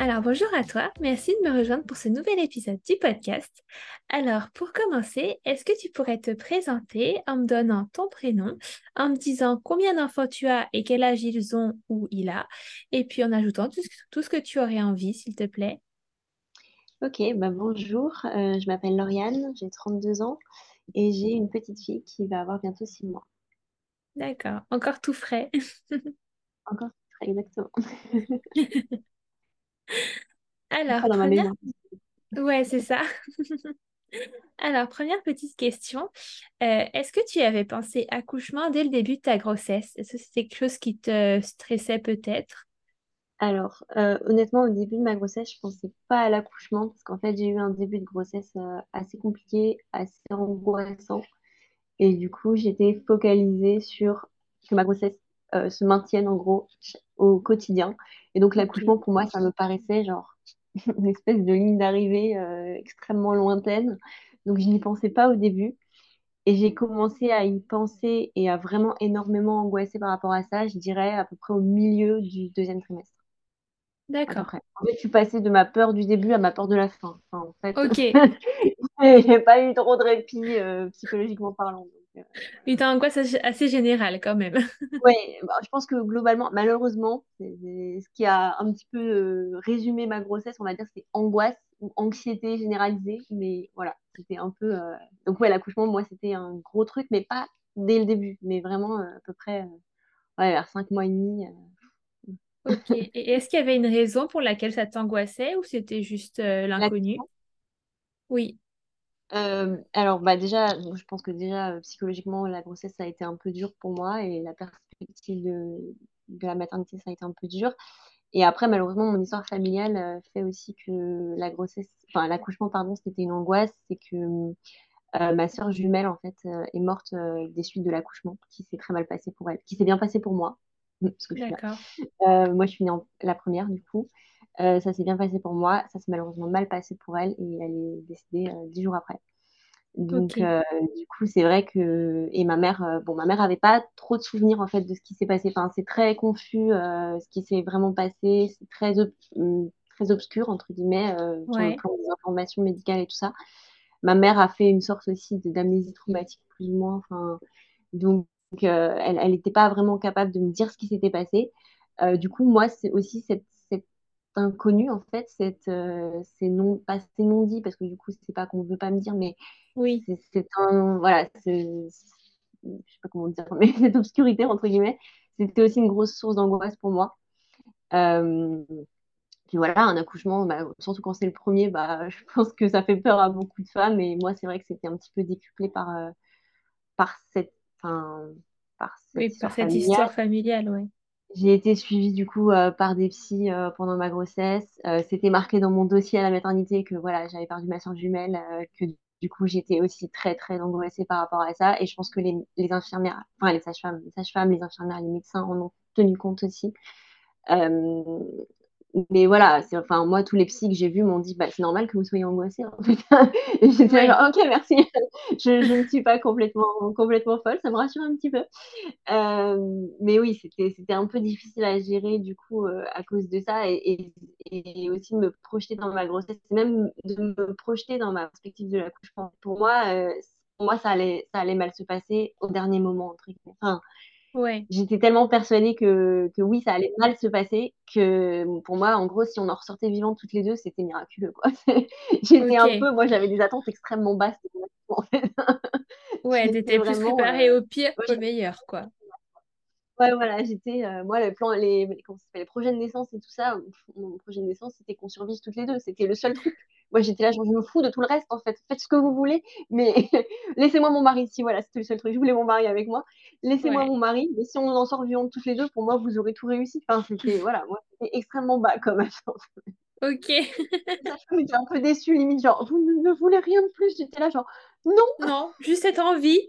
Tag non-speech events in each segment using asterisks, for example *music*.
alors bonjour à toi, merci de me rejoindre pour ce nouvel épisode du podcast. Alors pour commencer, est-ce que tu pourrais te présenter en me donnant ton prénom, en me disant combien d'enfants tu as et quel âge ils ont ou il a, et puis en ajoutant tout ce, que tu aurais envie, s'il te plaît? Ok, bah bonjour, euh, je m'appelle Lauriane, j'ai 32 ans et j'ai une petite fille qui va avoir bientôt 6 mois. D'accord, encore tout frais. *laughs* encore tout frais, exactement. *laughs* *laughs* Alors, première... *laughs* Ouais, c'est ça. *laughs* Alors, première petite question. Euh, est-ce que tu avais pensé accouchement dès le début de ta grossesse? Est-ce que c'était quelque chose qui te stressait peut-être? Alors, euh, honnêtement, au début de ma grossesse, je pensais pas à l'accouchement parce qu'en fait, j'ai eu un début de grossesse euh, assez compliqué, assez angoissant. Et du coup, j'étais focalisée sur que ma grossesse se maintienne en gros au quotidien. Et donc, l'accouchement, pour moi, ça me paraissait genre *laughs* une espèce de ligne d'arrivée euh, extrêmement lointaine. Donc, je n'y pensais pas au début. Et j'ai commencé à y penser et à vraiment énormément angoisser par rapport à ça, je dirais à peu près au milieu du deuxième trimestre. D'accord. En fait, je suis passée de ma peur du début à ma peur de la fin. en fait, ok. *laughs* j'ai pas eu trop de répit euh, psychologiquement parlant. T'as angoisse assez générale quand même. *laughs* oui, bah, je pense que globalement, malheureusement, ce qui a un petit peu euh, résumé ma grossesse, on va dire, c'est angoisse ou anxiété généralisée. Mais voilà, c'était un peu. Euh, donc, ouais, l'accouchement, moi, c'était un gros truc, mais pas dès le début, mais vraiment euh, à peu près vers cinq mois et demi. Ok. Et est-ce qu'il y avait une raison pour laquelle ça t'angoissait ou c'était juste l'inconnu? Oui. Euh, alors, bah déjà, je pense que déjà, euh, psychologiquement, la grossesse, ça a été un peu dur pour moi et la perspective de, de la maternité, ça a été un peu dur. Et après, malheureusement, mon histoire familiale euh, fait aussi que la grossesse, enfin, l'accouchement, pardon, c'était une angoisse. C'est que ma sœur jumelle, en fait, est morte des suites de l'accouchement, qui s'est très mal passé pour elle, qui s'est bien passé pour moi, *laughs* parce que je suis là. moi, je suis née en, la première, du coup. Euh, ça s'est bien passé pour moi, ça s'est malheureusement mal passé pour elle et elle est décédée euh, dix jours après. Donc, euh, du coup, c'est vrai que. Et ma mère, bon, ma mère avait pas trop de souvenirs en fait de ce qui s'est passé. Enfin, c'est très confus ce qui s'est vraiment passé. C'est très, hum, très obscur, entre guillemets, sur le plan des informations médicales et tout ça. Ma mère a fait une sorte aussi d'amnésie traumatique, plus ou moins. Enfin, donc, elle n'était pas vraiment capable de me dire ce qui s'était passé. du coup, moi, c'est aussi cette inconnu en fait cette euh, c'est non pas c'est non dit parce que du coup c'est pas qu'on veut pas me dire mais oui. c'est un voilà je sais pas comment dire mais *laughs* cette obscurité entre guillemets c'était aussi une grosse source d'angoisse pour moi. Euh, puis voilà un accouchement bah, surtout quand c'est le premier bah *laughs* je pense que ça fait peur à beaucoup de femmes et moi c'est vrai que c'était un petit peu décuplé par euh, par cette par cette, par cette histoire familiale ouais j'ai été suivie du coup euh, par des psys euh, pendant ma grossesse. Euh, c'était marqué dans mon dossier à la maternité que voilà, j'avais perdu ma soeur jumelle, que du coup j'étais aussi très très angoissée par rapport à ça. Et je pense que les, les infirmières, enfin les sages-femmes, les sages-femmes, les infirmières, les médecins en ont tenu compte aussi mais voilà, enfin moi tous les psys que j'ai vus m'ont dit bah c'est normal que vous soyez angoissée en fait. *laughs* et j'étais genre ok merci, *laughs* je, je ne suis pas complètement complètement folle, ça me rassure un petit peu. Euh, mais oui c'était c'était un peu difficile à gérer du coup euh, à cause de ça et, et, aussi de me projeter dans ma grossesse, même de me projeter dans ma perspective de l'accouchement. Pour moi euh, pour moi ça allait ça allait mal se passer au dernier moment entre guillemets. Enfin, Ouais. J'étais tellement persuadée que, que oui, ça allait mal se passer que pour moi, en gros, si on en ressortait vivantes toutes les deux, c'était miraculeux. Quoi. *laughs* J'étais un peu, moi, j'avais des attentes extrêmement basses. En fait. *laughs* Ouais, t'étais plus préparée euh, au pire qu'au meilleur, quoi. Ouais, voilà, j'étais, euh, moi, le plan, les, les projets de naissance et tout ça, mon projet de naissance, c'était qu'on survive toutes les deux. C'était le seul truc. Moi, j'étais là, je me fous de tout le reste, en fait. Faites ce que vous voulez, mais *laughs* laissez-moi mon mari. Si, voilà, c'était le seul truc. Je voulais mon mari avec moi. Laissez-moi mon mari. Mais si on en sort vivante toutes les deux, pour moi, vous aurez tout réussi. Enfin, c'était, *laughs* voilà, moi, c'était extrêmement bas comme attente. Ok. *laughs* était un peu déçue, limite, genre, vous ne, voulez rien de plus J'étais là, genre, non Non, juste être en vie.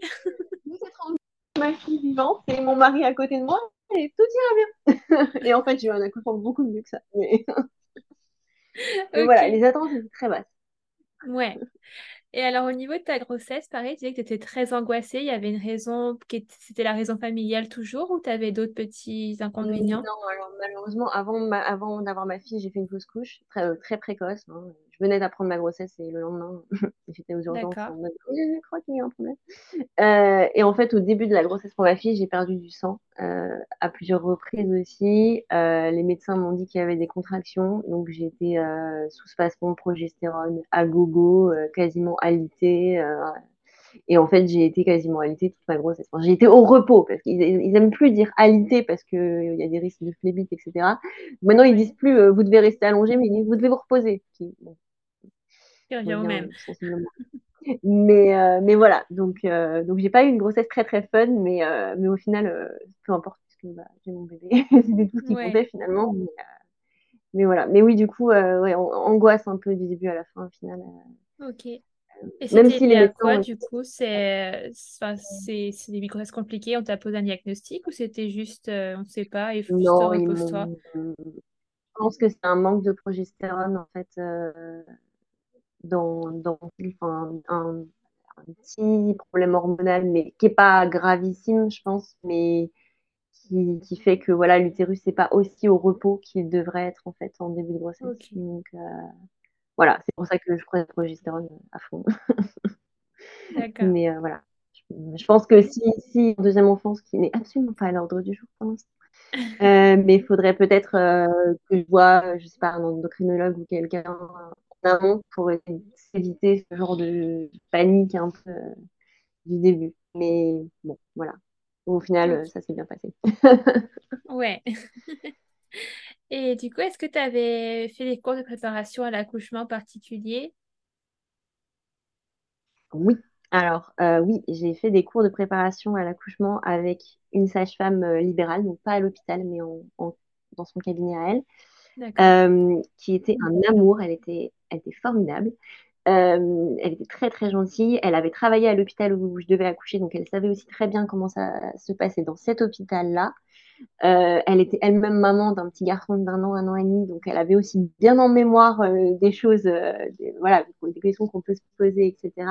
juste être en vie, ma fille vivante et mon mari à côté de moi, et tout ira bien. et en fait, j'ai eu un accouchement beaucoup mieux que ça. Mais, voilà, les attentes étaient très basses. Ouais. Et alors, au niveau de ta grossesse, pareil, tu disais que tu étais très angoissée. Il y avait une raison, c'était la raison familiale toujours ou tu avais d'autres petits inconvénients? Non, alors malheureusement, avant, avant d'avoir ma fille, j'ai fait une fausse couche, très, euh, très précoce. Hein. Je venais d'apprendre ma grossesse et le lendemain, *laughs* j'étais aux urgences en mode je crois qu'il y a un problème. Euh, et en fait, au début de la grossesse pour ma fille, j'ai perdu du sang euh, à plusieurs reprises aussi. les médecins m'ont dit qu'il y avait des contractions, donc j'ai été sous spasme progestérone à gogo, quasiment alité. Euh, et en fait, j'ai été quasiment alité toute ma grossesse. j'ai été au repos parce qu'ils ils aiment plus dire alité parce qu'il y a des risques de phlébite, etc. Maintenant, ils disent plus euh, vous devez rester allongé, mais ils disent vous devez vous reposer. bon, au même. *laughs* Mais, euh, mais voilà, donc, donc j'ai pas eu une grossesse très très fun, mais, mais au final, peu importe, puisque bah, j'ai mon bébé, *laughs* c'était tout ce qui comptait finalement. Mais, voilà, mais oui, du coup, ouais, angoisse un peu du début à la fin, au final. Ok. Et Même si les quoi, du coup, c'est des grossesses compliquées, on t'a posé un diagnostic ou c'était juste, euh, on ne sait pas, et juste repose-toi Je pense que c'est un manque de progestérone, en fait, euh, dans, dans enfin, un, petit problème hormonal, mais qui n'est pas gravissime, je pense, mais qui, qui fait que voilà l'utérus n'est pas aussi au repos qu'il devrait être, en fait, en début de grossesse. Donc, euh, voilà, c'est pour ça que je prends la progestérone à fond. D'accord. Mais euh, voilà. Je, pense que si, si deuxième enfance qui n'est absolument pas à l'ordre du jour pour l'instant, *laughs* euh, mais il faudrait peut-être euh, que je vois, je sais pas, un endocrinologue ou quelqu'un en amont pour éviter ce genre de panique un peu du début. Mais bon, voilà. Au final, ça s'est bien passé. ouais. *laughs* Et du coup, est-ce que tu avais fait des cours de préparation à l'accouchement particulier? Oui. Alors, euh, oui, j'ai fait des cours de préparation à l'accouchement avec une sage-femme euh, libérale, donc pas à l'hôpital, mais dans son cabinet à elle, euh, qui était un amour. Elle était, elle était formidable. elle était très très gentille. Elle avait travaillé à l'hôpital où je devais accoucher, donc elle savait aussi très bien comment ça se passait dans cet hôpital-là. Euh, elle était elle-même maman d'un petit garçon d'un an, un an et demi, donc elle avait aussi bien en mémoire euh, des choses, euh, voilà, des questions qu'on peut se poser, etc.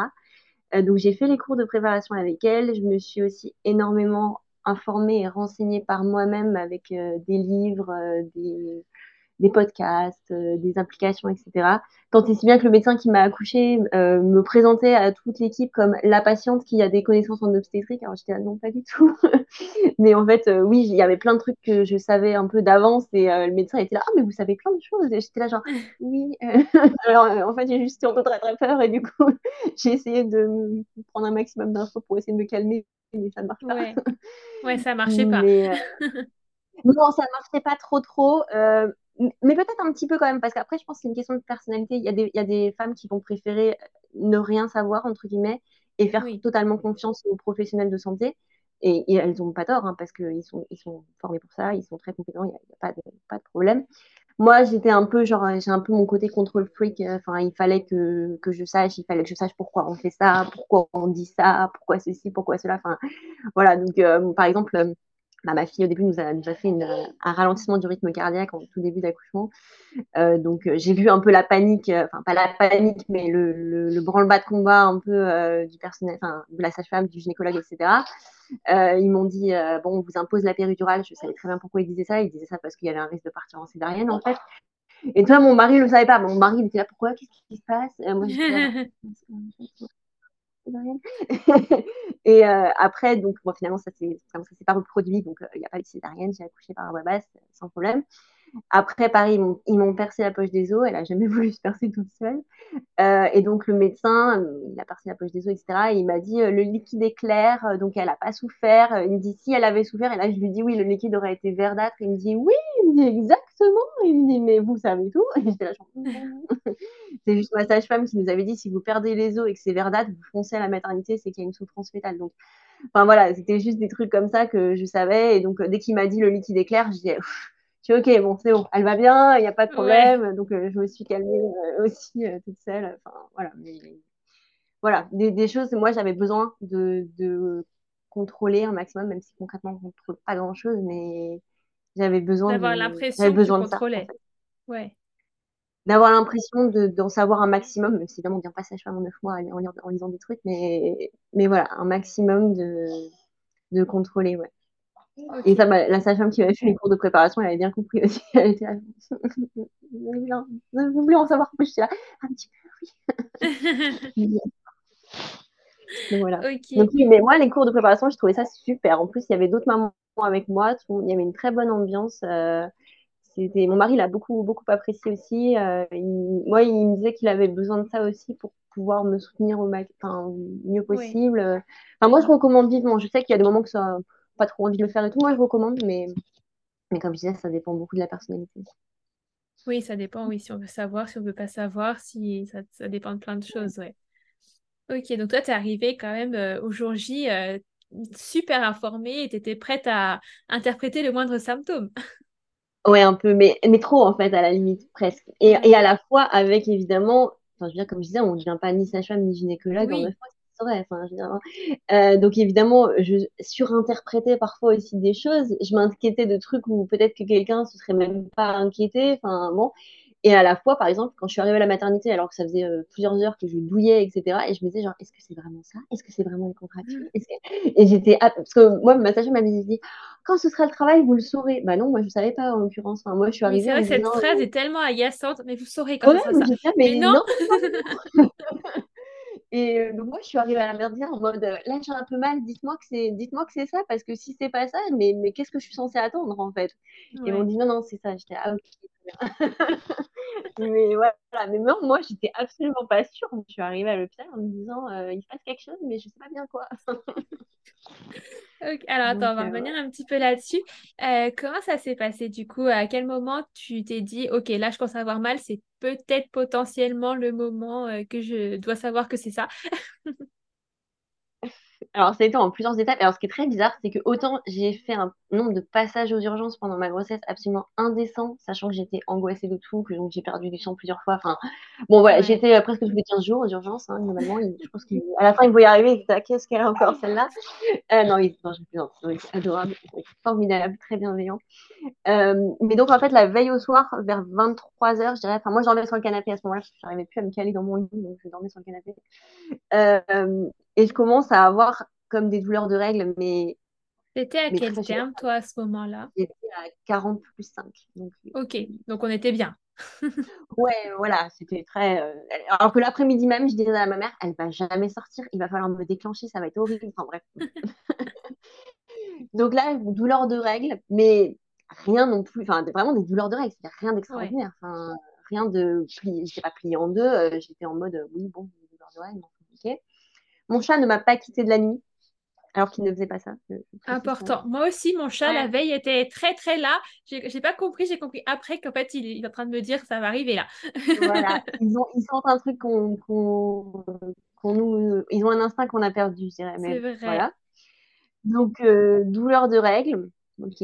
donc j'ai fait les cours de préparation avec elle. Je me suis aussi énormément informée et renseignée par moi-même avec des livres, des, des podcasts, euh, des applications, etc. Tant et si bien que le médecin qui m'a accouché euh, me présentait à toute l'équipe comme la patiente qui a des connaissances en obstétrique. Alors j'étais là, non, pas du tout. *laughs* mais en fait, euh, oui, il y avait plein de trucs que je savais un peu d'avance et le médecin était là, ah, mais vous savez plein de choses. Et j'étais là, genre, *laughs* oui. *laughs* Alors en fait, j'ai juste eu un peu très très peur et du coup, j'ai essayé de prendre un maximum d'infos pour essayer de me calmer, mais ça ne marche pas. Ouais, ouais ça marchait pas. non, ça ne marchait pas trop trop mais peut-être un petit peu quand même, parce qu'après, je pense que c'est une question de personnalité. Il y, a des, il y a des femmes qui vont préférer ne rien savoir, entre guillemets, et faire totalement confiance aux professionnels de santé. Et, elles n'ont pas tort, hein, parce qu'ils sont, ils sont formés pour ça, ils sont très compétents, il n'y a, pas, de, pas de problème. Moi, j'étais un peu, genre, j'ai un peu mon côté contrôle freak. Euh, enfin, il fallait que, que je sache, il fallait que je sache pourquoi on fait ça, pourquoi on dit ça, pourquoi ceci, pourquoi cela. Enfin, voilà. Donc, euh, par exemple, euh, bah, ma fille au début nous a, nous a fait un ralentissement du rythme cardiaque en tout début d'accouchement. Euh, donc euh, j'ai vu un peu la panique, euh, enfin pas la panique, mais le, le, branle-bas de combat un peu du personnel, enfin de la sage-femme, du gynécologue, etc. ils m'ont dit bon, on vous impose la péridurale. Je savais très bien pourquoi ils disaient ça. Ils disaient ça parce qu'il y avait un risque de partir en césarienne en fait. Et toi, mon mari ne le savait pas. Mon mari il était là pourquoi? Qu'est-ce qui se passe Moi, *laughs* *laughs* et euh, après, donc, finalement, ça s'est pas reproduit, donc euh, il n'y a pas eu de césarienne, j'ai accouché par voie basse sans problème. Après, pareil, ils m'ont percé la poche des os. Elle a jamais *laughs* voulu se percer toute seule. Euh, et donc, le médecin, il a percé la poche des os, etc. Et il m'a dit, euh, le liquide est clair, euh, donc elle n'a pas souffert. Il me dit, si elle avait souffert. Et là, je lui dis, oui, le liquide aurait été verdâtre. Il me dit, oui, il me dit exactement. Il me dit, mais vous savez tout. Et j'étais là, c'est juste ma sage-femme qui nous avait dit, si vous perdez les os et que c'est verdâtre, vous foncez à la maternité, c'est qu'il y a une souffrance fétale. Donc, enfin voilà, c'était juste des trucs comme ça que je savais. Et donc, dès qu'il m'a dit le liquide est clair, je disais, Je suis ok, bon, c'est bon, elle va bien, il n'y a pas de problème. Donc, je me suis calmée aussi toute seule. Enfin, voilà. Mais, voilà, des, choses, moi, j'avais besoin de, de, contrôler un maximum, même si concrètement, on ne contrôle pas grand-chose, mais j'avais besoin d'avoir l'impression que tu contrôlais. Ouais d'avoir l'impression d'en savoir un maximum, même si évidemment on ne vient pas sage-femme en neuf mois en, lisant des trucs, mais, mais voilà, un maximum de, de contrôler, ouais. Et ça, bah, la sage-femme qui m'avait fait les cours de préparation, elle avait bien compris aussi. Elle était là, vous voulez en savoir plus Je là, un petit peu, oui. Donc, voilà. Donc, oui, mais moi, les cours de préparation, je trouvais ça super. En plus, il y avait d'autres mamans avec moi. il y avait une très bonne ambiance. Euh, c'était mon mari l'a beaucoup beaucoup apprécié aussi. Euh, moi, il me disait qu'il avait besoin de ça aussi pour pouvoir me soutenir au enfin, mieux possible. Enfin, moi, je recommande vivement. Je sais qu'il y a des moments que ça pas trop envie de le faire et tout. Moi, je recommande, mais mais comme je disais, ça dépend beaucoup de la personnalité. Oui, ça dépend. Oui, si on veut savoir, si on veut pas savoir, si ça, ça dépend de plein de choses, ouais. Ok, donc toi, tu es arrivée quand même euh, au jour J euh, super informée et tu étais prête à interpréter le moindre symptôme. *laughs* Ouais, un peu, mais, mais trop en fait, à la limite, presque. Et, et à la fois avec évidemment, enfin, je veux dire, comme je disais, on ne devient pas ni sage-femme ni gynécologue en neuf mois, c'est vrai. Enfin, je veux dire, euh, donc évidemment, je surinterprétais parfois aussi des choses. Je m'inquiétais de trucs où peut-être que quelqu'un se serait même pas inquiété. Enfin, bon. Et à la fois, par exemple, quand je suis arrivée à la maternité, alors que ça faisait euh, plusieurs heures que je douillais, etc., et je me disais, genre, est-ce que c'est vraiment ça? Est-ce que c'est vraiment les contractions? Mmh. *laughs* Et j'étais. Parce que moi, ma sage m'avait dit, quand ce sera le travail, vous le saurez. Bah non, moi, je ne savais pas, en l'occurrence. Enfin, moi, je suis arrivée. c'est vrai que cette phrase euh, est tellement agaçante, mais vous saurez quand ça. ça. mais, non, non *laughs* Et euh, donc moi, je suis arrivée à la merdière en mode, là, j'ai un peu mal, dites-moi que c'est, dites-moi que c'est ça, parce que si c'est pas ça, mais, mais qu'est-ce que je suis censée attendre en fait? Et ils m'ont dit non, non, c'est ça. J'étais ah ok, *laughs* mais voilà, mais non, moi, j'étais absolument pas sûre. Je suis arrivée à l'hôpital en me disant, euh, il se passe quelque chose, mais je sais pas bien quoi. *laughs* alors attends, on va euh, revenir un petit peu là-dessus. Euh, comment ça s'est passé du coup? À quel moment tu t'es dit, ok, là je commence à avoir mal, c'est peut-être potentiellement le moment que je dois savoir que c'est ça *laughs* alors, ça a été en plusieurs étapes. Alors, ce qui est très bizarre, c'est que autant j'ai fait un nombre de passages aux urgences pendant ma grossesse absolument indécent, sachant que j'étais angoissée de tout, que donc j'ai perdu du sang plusieurs fois. Enfin, bon, voilà, j'étais euh, presque tous les 15 jours aux urgences, hein, normalement. je pense qu'à la fin, ils voyaient arriver, ils qu'est-ce qu'elle a encore celle-là? Euh, Non, ils, non, je adorables, formidables, très bienveillants. Euh, mais donc, en fait, la veille au soir, vers 23h, je dirais, enfin, moi, je dormais sur le canapé à ce moment-là, parce que j'arrivais plus à me caler dans mon lit, donc je dormais sur le canapé. Et je commence à avoir comme des douleurs de règles, mais. C'était à quel terme, toi, à ce moment-là? J'étais à 40 plus 5. Donc... Ok, donc on était bien. *laughs* ouais, voilà, c'était très. Euh, alors que l'après-midi même, je disais à ma mère, elle va jamais sortir, il va falloir me déclencher, ça va être horrible. Enfin bref. *laughs* donc là, douleur de règles, mais rien non plus, enfin vraiment des douleurs de règles, c'est rien d'extraordinaire. Enfin, rien de. J'étais pas pliée en deux, euh, j'étais en mode, oui, bon, douleurs de règles. Mon chat ne m'a pas quitté de la nuit, alors qu'il ne faisait pas ça. Important. Moi aussi, mon chat, la veille, était très, très là. J'ai pas compris, j'ai compris après qu'en fait, il, est en train de me dire ça va arriver là. voilà, *laughs* ils, ont, ils sentent un truc qu'on nous. Ils ont un instinct qu'on a perdu, je dirais. C'est vrai. Voilà. Donc, euh, douleur de règles. Ok.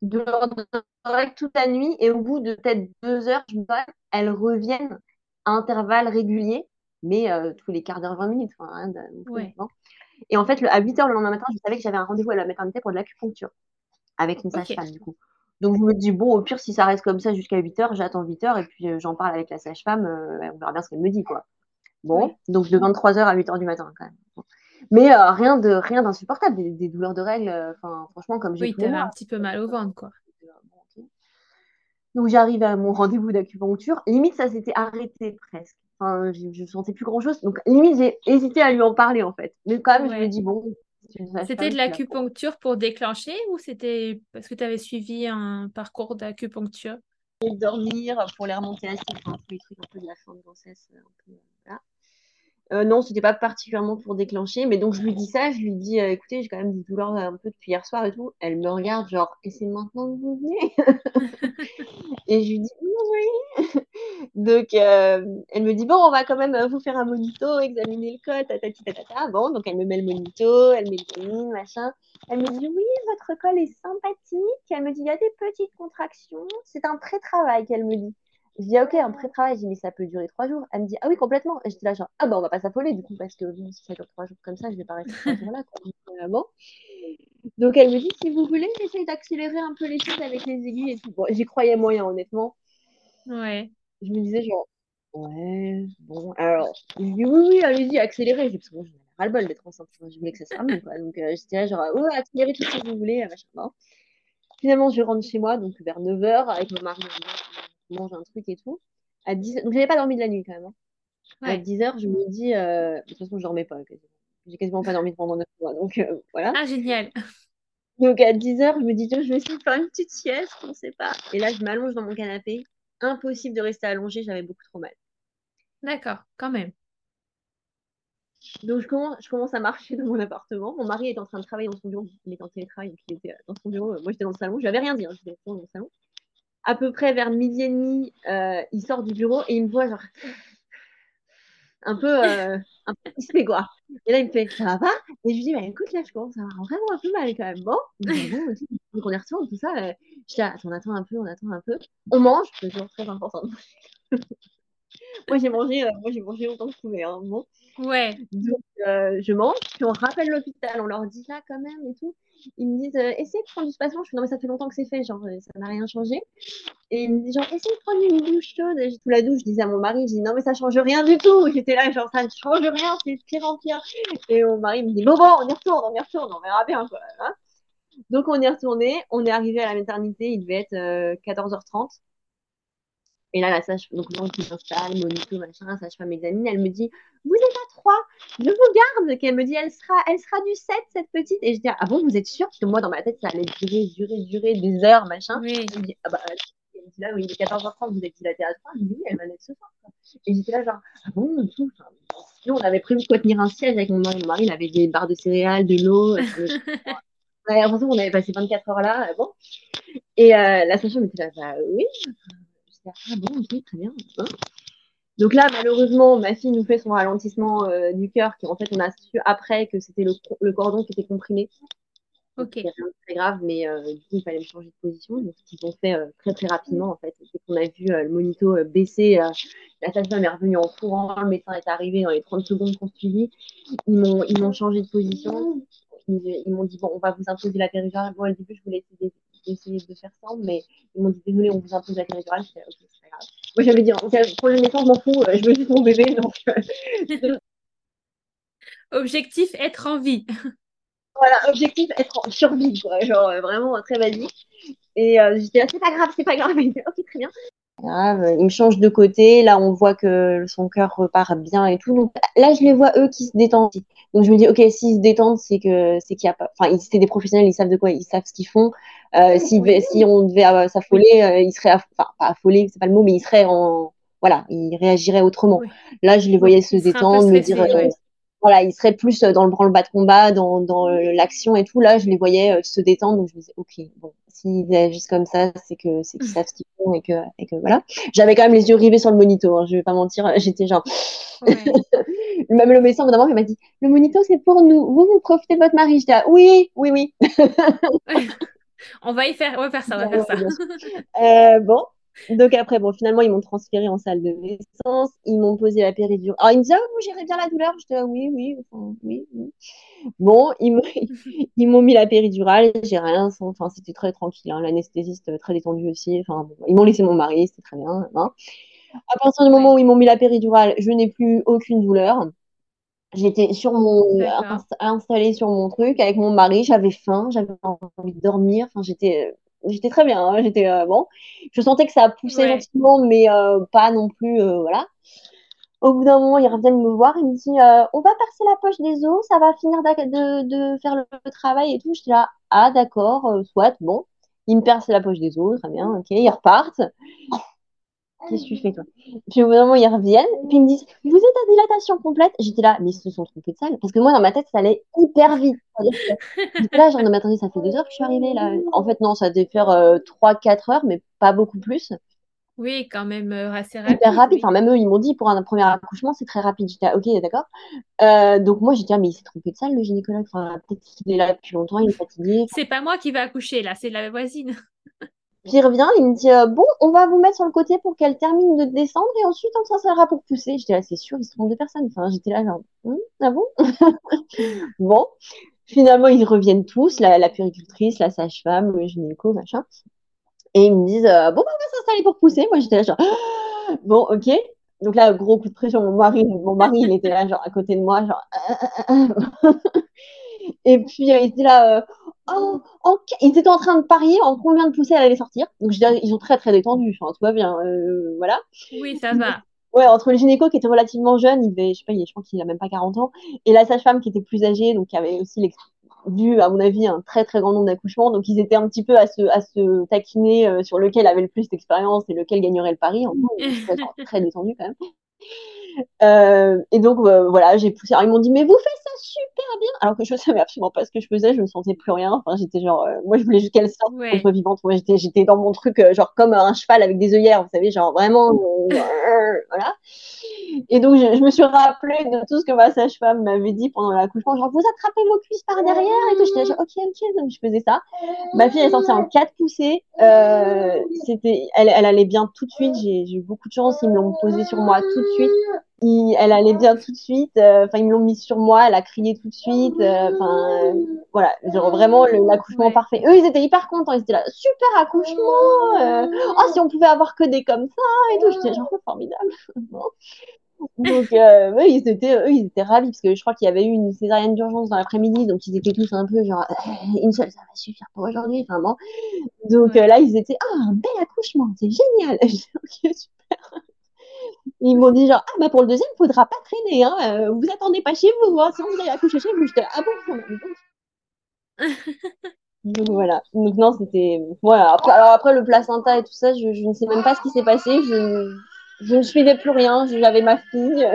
Douleur de règles toute la nuit. Et au bout de peut-être deux heures, je vois, elles reviennent à intervalles réguliers mais euh, tous les quarts d'heure, 20 minutes. Enfin, Et en fait, à 8 h le lendemain matin, je savais que j'avais un rendez-vous à la maternité pour de l'acupuncture avec une sage-femme, du coup. Donc, je me dis, bon, au pire, si ça reste comme ça jusqu'à 8 h j'attends 8 h et puis euh, j'en parle avec la sage-femme, euh, on verra bien ce qu'elle me dit, quoi. Bon, donc de 23 h à 8 h du matin, quand même. Mais rien de rien d'insupportable, des, douleurs de règles, enfin, franchement, comme j'ai Oui, t'avais un petit peu mal au ventre, quoi. Donc, j'arrive à mon rendez-vous d'acupuncture. Limite, ça s'était arrêté presque. Enfin, je, ne sentais plus grand chose. Donc, limite, j'ai hésité à lui en parler, en fait. Mais quand même, je me dis, bon. C'était de l'acupuncture pour déclencher ou c'était parce que tu avais suivi un parcours d'acupuncture? Dormir pour les remonter acides, enfin, tous les trucs un peu de la fin de grossesse. Un peu, voilà. Euh, non, c'était pas particulièrement pour déclencher, mais donc je lui dis ça, je lui dis euh, écoutez, j'ai quand même des douleurs un peu depuis hier soir et tout. Elle me regarde, genre, et c'est maintenant que vous venez? *laughs* Et je lui dis oui. Donc euh, elle me dit bon, on va quand même vous faire un monito, examiner le code, tatati. Bon, donc elle me met le monito, elle le machin. Elle me dit oui, votre col est sympathique. Elle me dit il y a des petites contractions. C'est un pré-travail qu'elle me dit. Je dis, ok, un pré-travail. Je dis, mais ça peut durer trois jours. Elle me dit, ah oui, complètement. Et je dis là, genre, ah bah, on va pas s'affoler du coup, parce que si ça dure trois jours comme ça, je vais pas rester trois jours là. bon. Donc, elle me dit, si vous voulez, j'essaye d'accélérer un peu les choses avec les aiguilles et tout. Bon, j'y croyais moyen, honnêtement. Ouais. Je me disais, genre, ouais, bon, alors, je dis, oui, oui, allez-y, accélérez. Parce que bon, j'en avais ras-le-bol d'être enceinte. Je voulais que ça se termine, quoi. Donc, euh, je disais, genre, ouais, accélérez tout ce que vous voulez, machin. Finalement, je rentre chez moi, donc vers 9h, avec mon mari mange un truc et tout. À 10 Donc, j'avais pas dormi de la nuit quand même. Hein. À 10h, je me dis, euh, de toute façon, je dormais pas. J'ai quasiment pas dormi pendant 9 mois. Donc, euh, voilà. Ah, génial. Donc, à 10h, je me dis, je vais essayer de faire une petite sieste, on sait pas. Et là, je m'allonge dans mon canapé. Impossible de rester allongée, j'avais beaucoup trop mal. D'accord, quand même. Donc, je commence, je commence à marcher dans mon appartement. Mon mari est en train de travailler dans son bureau. Il est en télétravail, donc il était dans son bureau. Moi, j'étais dans le salon. Je n'avais rien dit. Hein. J'étais dans mon salon à peu près vers midi et demi, euh, il sort du bureau et il me voit genre un peu, euh, un peu crispé, quoi. Et là, il me fait, ça va pas? Et je lui dis, bah, écoute, là, je commence à avoir vraiment un peu mal quand même. Bon, donc on y retourne, tout ça. Euh, je dis, attends, on attend un peu, on attend un peu. On mange, c'est toujours très important. *laughs* moi, j'ai mangé, euh, moi, j'ai mangé autant que je pouvais. Hein, bon. Ouais. Donc, euh, je mange, puis on rappelle l'hôpital, on leur dit là quand même et tout. Ils me disent, euh, essayez de prendre du spasme. Je fais, non, mais ça fait longtemps que c'est fait, genre, ça n'a rien changé. Et ils me disent, genre, essayez de prendre une douche chaude. J'ai tout la douche, je disais à mon mari, je dis, non, mais ça change rien du tout. *laughs* J'étais là, genre, ça ne change rien, c'est pire en pire. Et mon mari me dit, bon, bon, on y retourne, on y retourne, on verra bien, quoi. Hein. Donc, on est retourné, on est arrivé à la maternité, il devait être 14h30. Et là, la sage, donc moi qui m'installe, monito, machin, sage-femme examine, elle me dit, vous êtes à 3, je vous garde. Qu'elle me dit, elle sera, elle sera du 7, cette petite. Et je dis, ah bon, vous êtes sûre? Parce que moi, dans ma tête, ça allait durer, durer, durer des heures, machin. Oui. Elle me dit, ah bah, elle me dit là, oui, il est 14h30, vous êtes dilaté à 3. Elle me dit, oui, elle va naître ce soir. Et j'étais là, genre, ah bon, tout. Nous, on avait prévu de quoi tenir un siège avec mon mari. Mon mari, il avait des barres de céréales, de l'eau. *laughs* ouais, en on avait passé 24 heures là. Bon. Et euh, la sage-femme était là, bah oui. Ah bon, ok, très bien. Hein. Donc là, malheureusement, ma fille nous fait son ralentissement euh, du cœur, qui en fait, on a su après que c'était le, cordon qui était comprimé. Ok. C'est rien de très grave, mais euh, du coup, il fallait me changer de position. Donc, ils ont fait euh, très, très rapidement, en fait. Dès qu'on a vu le monito baisser, la sage-femme est revenue en courant, le médecin est arrivé dans les 30 secondes qu'on suivit. Ils m'ont, ils m'ont changé de position. Ils, m'ont dit, bon, on va vous imposer la péridurale. Bon, au début, je voulais essayer essayer de faire ça, mais ils m'ont dit désolé, on vous impose la péridurale. ok, c'est pas grave. Moi, j'avais dit, pour le naissance, je m'en fous, je veux juste mon bébé. Donc... Euh, *laughs* objectif, être en vie. Voilà, objectif, être en survie, quoi. Genre, euh, vraiment très basique. Et euh, j'étais là, c'est pas grave, c'est pas grave. *laughs* ok, très bien. Grave, il me change de côté. Là, on voit que son cœur repart bien et tout. Donc là, je les vois eux qui se détendent. Donc je me dis, ok, s'ils se détendent, c'est que c'est qu'il y a pas. Enfin, c'était des professionnels, ils savent de quoi, ils savent ce qu'ils font. Euh, si, si on devait euh, s'affoler, euh, ils seraient, enfin pas affolés, c'est pas le mot, mais ils seraient en, voilà, ils réagiraient autrement. Là, je les voyais se détendre, me dire, euh, voilà, ils seraient plus dans le branle-bas de combat, dans, dans l'action et tout. Là, je les voyais se détendre, donc je me disais, ok, bon, s'ils agissent comme ça, c'est que c'est qu'ils savent ce qu'ils font et que, et que voilà. J'avais quand même les yeux rivés sur le monito, hein, je vais pas mentir, *laughs* j'étais genre. Ouais. *laughs* même le médecin, évidemment, il m'a dit, le monito, c'est pour nous. Vous, vous profitez de votre mari. J'étais, oui, oui, oui. *laughs* on va y faire, on va faire ça, on va faire ça. Euh, bon, donc après, bon, finalement, ils m'ont transféré en salle de naissance, ils m'ont posé la péridurale. Alors, ils me disaient, oh, vous gérez bien la douleur Je disais, oui, oui, oui, oui. Bon, *laughs* ils m'ont mis la péridurale, j'ai rien, enfin, c'était très tranquille, hein. l'anesthésiste très détendu aussi. Enfin, ils m'ont laissé mon mari, c'était très bien. Hein. À partir du moment où ils m'ont mis la péridurale, je n'ai plus aucune douleur. J'étais sur mon installée sur mon truc avec mon mari, j'avais faim, j'avais envie de dormir, enfin j'étais j'étais très bien, hein. j'étais euh, bon. Je sentais que ça poussait gentiment, mais euh, pas non plus, euh, voilà. Au bout d'un moment, ils reviennent me voir, ils me disent On va percer la poche des os, ça va finir de, de faire le, travail et tout. J'étais là Ah, d'accord, soit, bon. Ils me percent la poche des os, très bien, ok, ils repartent. Qu'est-ce que tu fais, toi? Puis au bout d'un moment, ils reviennent, puis ils me disent Vous êtes à dilatation complète J'étais là, mais ils se sont trompés de salle. Parce que moi, dans ma tête, ça allait hyper vite. *laughs* J'étais là, genre, non, mais attendez, ça fait deux heures que je suis arrivée là. En fait, non, ça devait faire euh, trois, quatre heures, mais pas beaucoup plus. Oui, quand même euh, assez rapide. hyper rapide. oui. Enfin, même eux, ils m'ont dit pour un premier accouchement, c'est très rapide. J'étais, ah, ok, d'accord. Euh, donc moi, j'ai dit, ah, mais il s'est trompé de salle, le gynécologue. Enfin, peut-être qu'il est là depuis longtemps, il est fatigué. C'est pas moi qui vais accoucher, là, c'est la voisine. Puis il revient, il me dit, euh, bon, on va vous mettre sur le côté pour qu'elle termine de descendre et ensuite on s'installera pour pousser. J'étais là, c'est sûr, il se trompe de personne. Enfin, j'étais là, genre, Hum, ah bon? *laughs* Bon. Finalement, ils reviennent tous, la, la la sage-femme, le gynéco, machin. Et ils me disent, euh, bon, bah, on va s'installer pour pousser. Moi, j'étais là, genre, *gasps* bon, ok. Donc là, gros coup de pression. Mon mari, mon mari, il était là, genre, à côté de moi, genre, *laughs* Et puis, il était là, euh, oh, ils étaient en train de parier en combien de poussées elle allait sortir. Donc, je dirais, ils sont très, très détendus. Enfin, tout va bien. euh, voilà. Oui, ça va. Ouais, entre le gynéco qui était relativement jeune, il devait, je sais pas, je crois qu'il a même pas 40 ans, et la sage-femme qui était plus âgée, donc qui avait aussi vu, à mon avis, un très très grand nombre d'accouchements. Donc ils étaient un petit peu à se, à se taquiner euh, sur lequel avait le plus d'expérience et lequel gagnerait le pari. En gros, *laughs* très détendus quand même. Euh, et donc euh, voilà, j'ai poussé. Alors ils m'ont dit, mais vous faites super bien. Alors que je savais absolument pas ce que je faisais, je me sentais plus rien. Enfin, j'étais genre, euh, moi je voulais juste qu'elle sorte Ouais. soit vivante. Moi j'étais, j'étais dans mon truc, euh, genre comme un cheval avec des œillères, vous savez, genre vraiment, euh, voilà. Et donc, je, je me suis rappelé de tout ce que ma sage-femme m'avait dit pendant l'accouchement. Genre, vous attrapez vos cuisses par derrière et tout. J'étais genre, ok, ok. Donc, je faisais ça. Ma fille est sortie en quatre poussées. C'était, elle, elle allait bien tout de suite. J'ai j'ai eu beaucoup de chance. Ils me l'ont posée sur moi tout de suite. Il- elle allait bien tout de suite. Euh, Enfin, ils me l'ont mis sur moi. Elle a crié tout de suite. Euh, Enfin, euh, voilà. Genre, vraiment, l'accouchement Ouais. parfait. Eux, ils étaient hyper contents. Ils étaient là, super accouchement. Oh, si on pouvait avoir que des comme ça et tout. J'étais genre, oh, formidable. *laughs* Donc, euh, eux, ils étaient, eux, ils étaient ravis parce que je crois qu'il y avait eu une césarienne d'urgence dans l'après-midi, donc ils étaient tous un peu genre, une seule, ça va suffire pour aujourd'hui. Enfin bon. Donc Ouais. euh, là, ils étaient, ah, un bel accouchement, c'est génial. *laughs* Ok, super. Ils m'ont dit genre, ah, bah pour le deuxième, faudra pas traîner, hein. euh, vous attendez pas chez vous, hein, sinon vous allez accoucher chez vous. J'étais ah bon, *laughs* donc voilà. Donc non, c'était, voilà. Après, alors après, le placenta et tout ça, je, je ne sais même pas ce qui s'est passé. Je, je ne suivais plus rien. J'avais ma fille.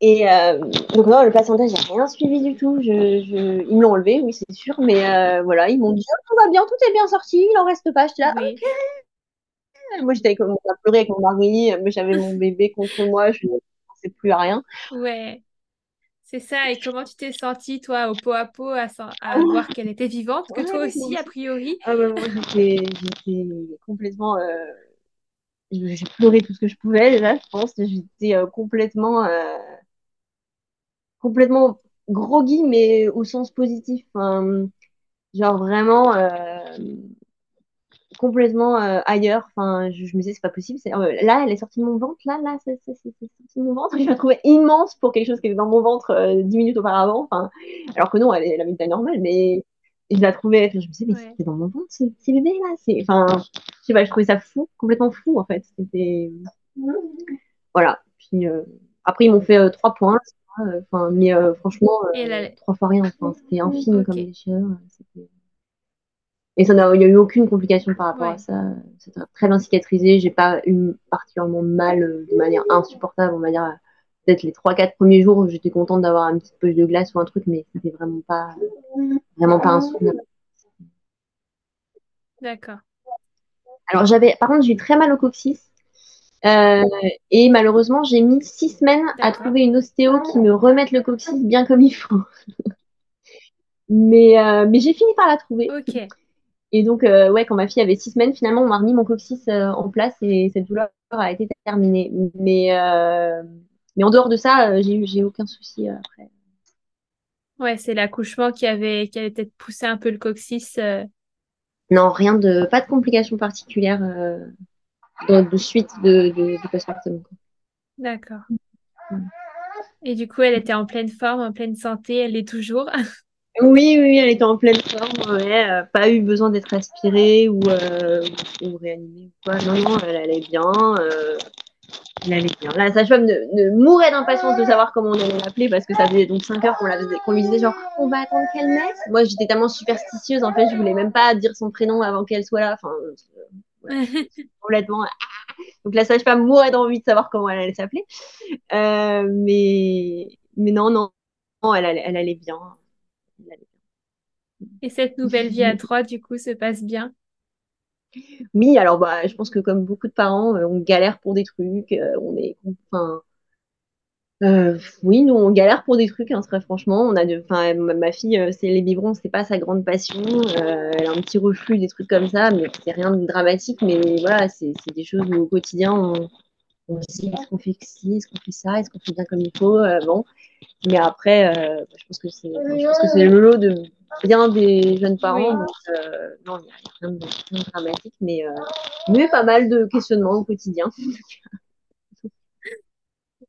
Et euh, donc non, le placenta, j'ai rien suivi du tout. Je, je... Ils me l'ont enlevé, oui, c'est sûr. Mais euh, voilà, ils m'ont dit, oh, tout va bien, tout est bien sorti, il en reste pas. J'étais là, Oui. Moi, j'étais comme à pleurer avec mon mari. mais J'avais mon *laughs* bébé contre moi. Je ne pensais plus à rien. Ouais. C'est ça. Et comment tu t'es sentie, toi, au pot à pot, à, à voir qu'elle était vivante, que toi aussi, a priori? Ah bah, moi, j'étais complètement. euh, J'ai pleuré tout ce que je pouvais, déjà, je pense. J'étais euh, complètement, euh, complètement groggy, mais au sens positif. Genre vraiment complètement euh, ailleurs. Enfin, je, je me disais, c'est pas possible. C'est, euh, là, elle est sortie de mon ventre. Là, là, c'est c'est- c'est- c'est sorti de mon ventre. *laughs* Je la trouvais immense pour quelque chose qui était dans mon ventre euh, dix minutes auparavant. Enfin, alors que non, elle, avait une taille normale, mais je la trouvais. enfin, je me disais, mais Ouais. c'était dans mon ventre, ce petit bébé là. C'est, enfin, je sais pas, je trouvais ça fou, complètement fou en fait. C'était, voilà. Puis euh, après, ils m'ont fait trois points. Enfin, mais franchement, trois fois rien. Enfin, c'était infime comme déchirure. c'était- Et ça n'a, il n'y a eu aucune complication par rapport Ouais. à ça. C'était très bien cicatrisé. J'ai pas eu particulièrement mal euh, de manière insupportable. On va dire, peut-être les trois, quatre premiers jours, j'étais contente d'avoir une petite poche de glace ou un truc, mais c'était vraiment pas, vraiment pas insoutenable. D'accord. Alors, j'avais, par contre, j'ai eu très mal au coccyx. Euh, et malheureusement, j'ai mis six semaines à trouver une ostéo qui me remette le coccyx bien comme il faut. *laughs* Mais, euh, mais j'ai fini par la trouver. Ok. Et donc, euh, ouais, quand ma fille avait six semaines, finalement, on m'a remis mon coccyx euh, en place et cette douleur a été terminée. Mais, euh, mais en dehors de ça, j'ai eu, j'ai aucun souci après. Ouais, c'est l'accouchement qui avait, qui avait peut-être poussé un peu le coccyx. Non, rien de, pas de complications particulières de, de suite de, de, du postpartum. D'accord. Et du coup, elle était en pleine forme, en pleine santé, elle l'est toujours. *laughs* Oui, oui, elle était en pleine forme, ouais, euh, pas eu besoin d'être aspirée ou, euh, ou, réanimée ou quoi. Non, non, elle allait bien. euh, elle allait bien. La sage-femme ne, ne mourait d'impatience de savoir comment on allait l'appeler parce que ça faisait donc 5 heures qu'on la faisait- qu'on lui disait genre on va attendre qu'elle naisse? Moi j'étais tellement superstitieuse en fait, je voulais même pas dire son prénom avant qu'elle soit là. Enfin, euh, *laughs* complètement. Donc la sage-femme mourait d'envie de savoir comment elle allait s'appeler. Euh, mais, mais non, non, non, elle allait, elle allait bien. Et cette nouvelle vie à trois, du coup, se passe bien? Oui, alors bah, je pense que comme beaucoup de parents, on galère pour des trucs, on est, euh, oui, nous on galère pour des trucs, hein, très franchement. On a ma fille, euh, c'est les biberons, c'est pas sa grande passion. Euh, elle a un petit reflux, des trucs comme ça, mais c'est rien de dramatique. Mais voilà, c'est des choses où au quotidien on, on se dit est-ce qu'on fait ci, est-ce qu'on fait ça, est-ce qu'on fait bien comme il faut. bon, mais après, je pense que c'est, le lot de bien des jeunes parents. Donc, non, il n'y a rien de, rien de dramatique, mais mais pas mal de questionnements au quotidien. *laughs*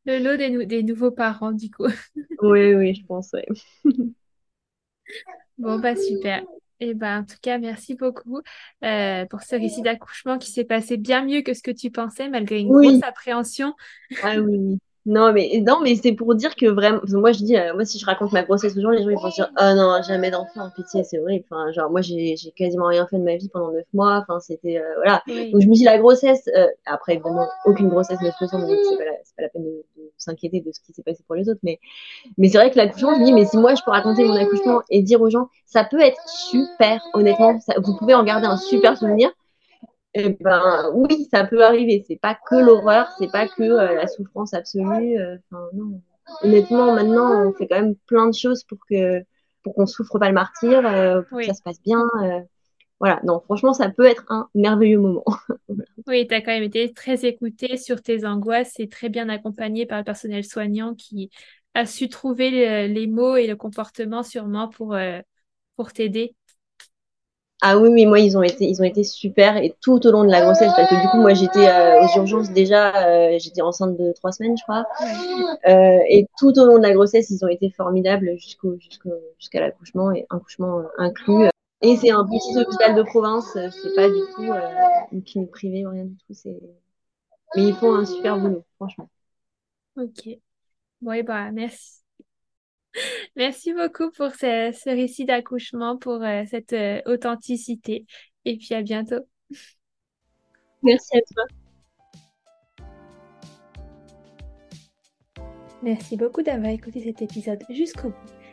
Le lot des, nouveaux parents, du coup. Oui, oui, je pense, oui. Bon, bah super. Et eh ben, en tout cas, merci beaucoup euh, pour ce récit d'accouchement qui s'est passé bien mieux que ce que tu pensais, malgré une grosse appréhension. Ah oui, non, mais, non, mais c'est pour dire que vraiment, moi je dis, euh, moi si je raconte ma grossesse aux gens, les gens ils vont dire, oh non, jamais d'enfant, pitié, c'est horrible. Enfin, genre, moi j'ai quasiment rien fait de ma vie pendant neuf mois, enfin, c'était, euh, voilà. Donc je me dis, la grossesse, euh, après évidemment, aucune grossesse ne se ressemble, donc c'est pas, pas la peine de, s'inquiéter de ce qui s'est passé pour les autres, mais, mais c'est vrai que l'accouchement, je me dis, mais si moi je peux raconter mon accouchement et dire aux gens, ça peut être super, honnêtement, vous pouvez en garder un super souvenir, eh ben oui, ça peut arriver. C'est pas que l'horreur, c'est pas que euh, la souffrance absolue. Euh, non. Honnêtement, maintenant, on fait quand même plein de choses pour que pour qu'on souffre pas le martyr, euh, pour que ça se passe bien. voilà. Non, franchement, ça peut être un merveilleux moment. *laughs* oui, tu as quand même été très écoutée sur tes angoisses et très bien accompagnée par le personnel soignant qui a su trouver les, mots et le comportement sûrement pour, pour t'aider. Ah oui, oui, moi ils ont été, ils ont été super et tout au long de la grossesse parce que du coup moi j'étais euh, aux urgences déjà, euh, j'étais enceinte de trois semaines je crois, euh, et tout au long de la grossesse ils ont été formidables jusqu'au jusqu'à l'accouchement et accouchement inclus. Et c'est un petit hôpital de province, c'est pas du tout une clinique privée ou rien du tout, c'est, mais ils font un super boulot franchement. Ok, bon bah merci. Merci beaucoup pour ce, récit d'accouchement, pour euh, cette euh, authenticité. Et puis à bientôt. Merci à toi. Merci beaucoup d'avoir écouté cet épisode jusqu'au bout.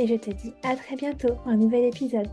et je te dis à très bientôt pour un nouvel épisode.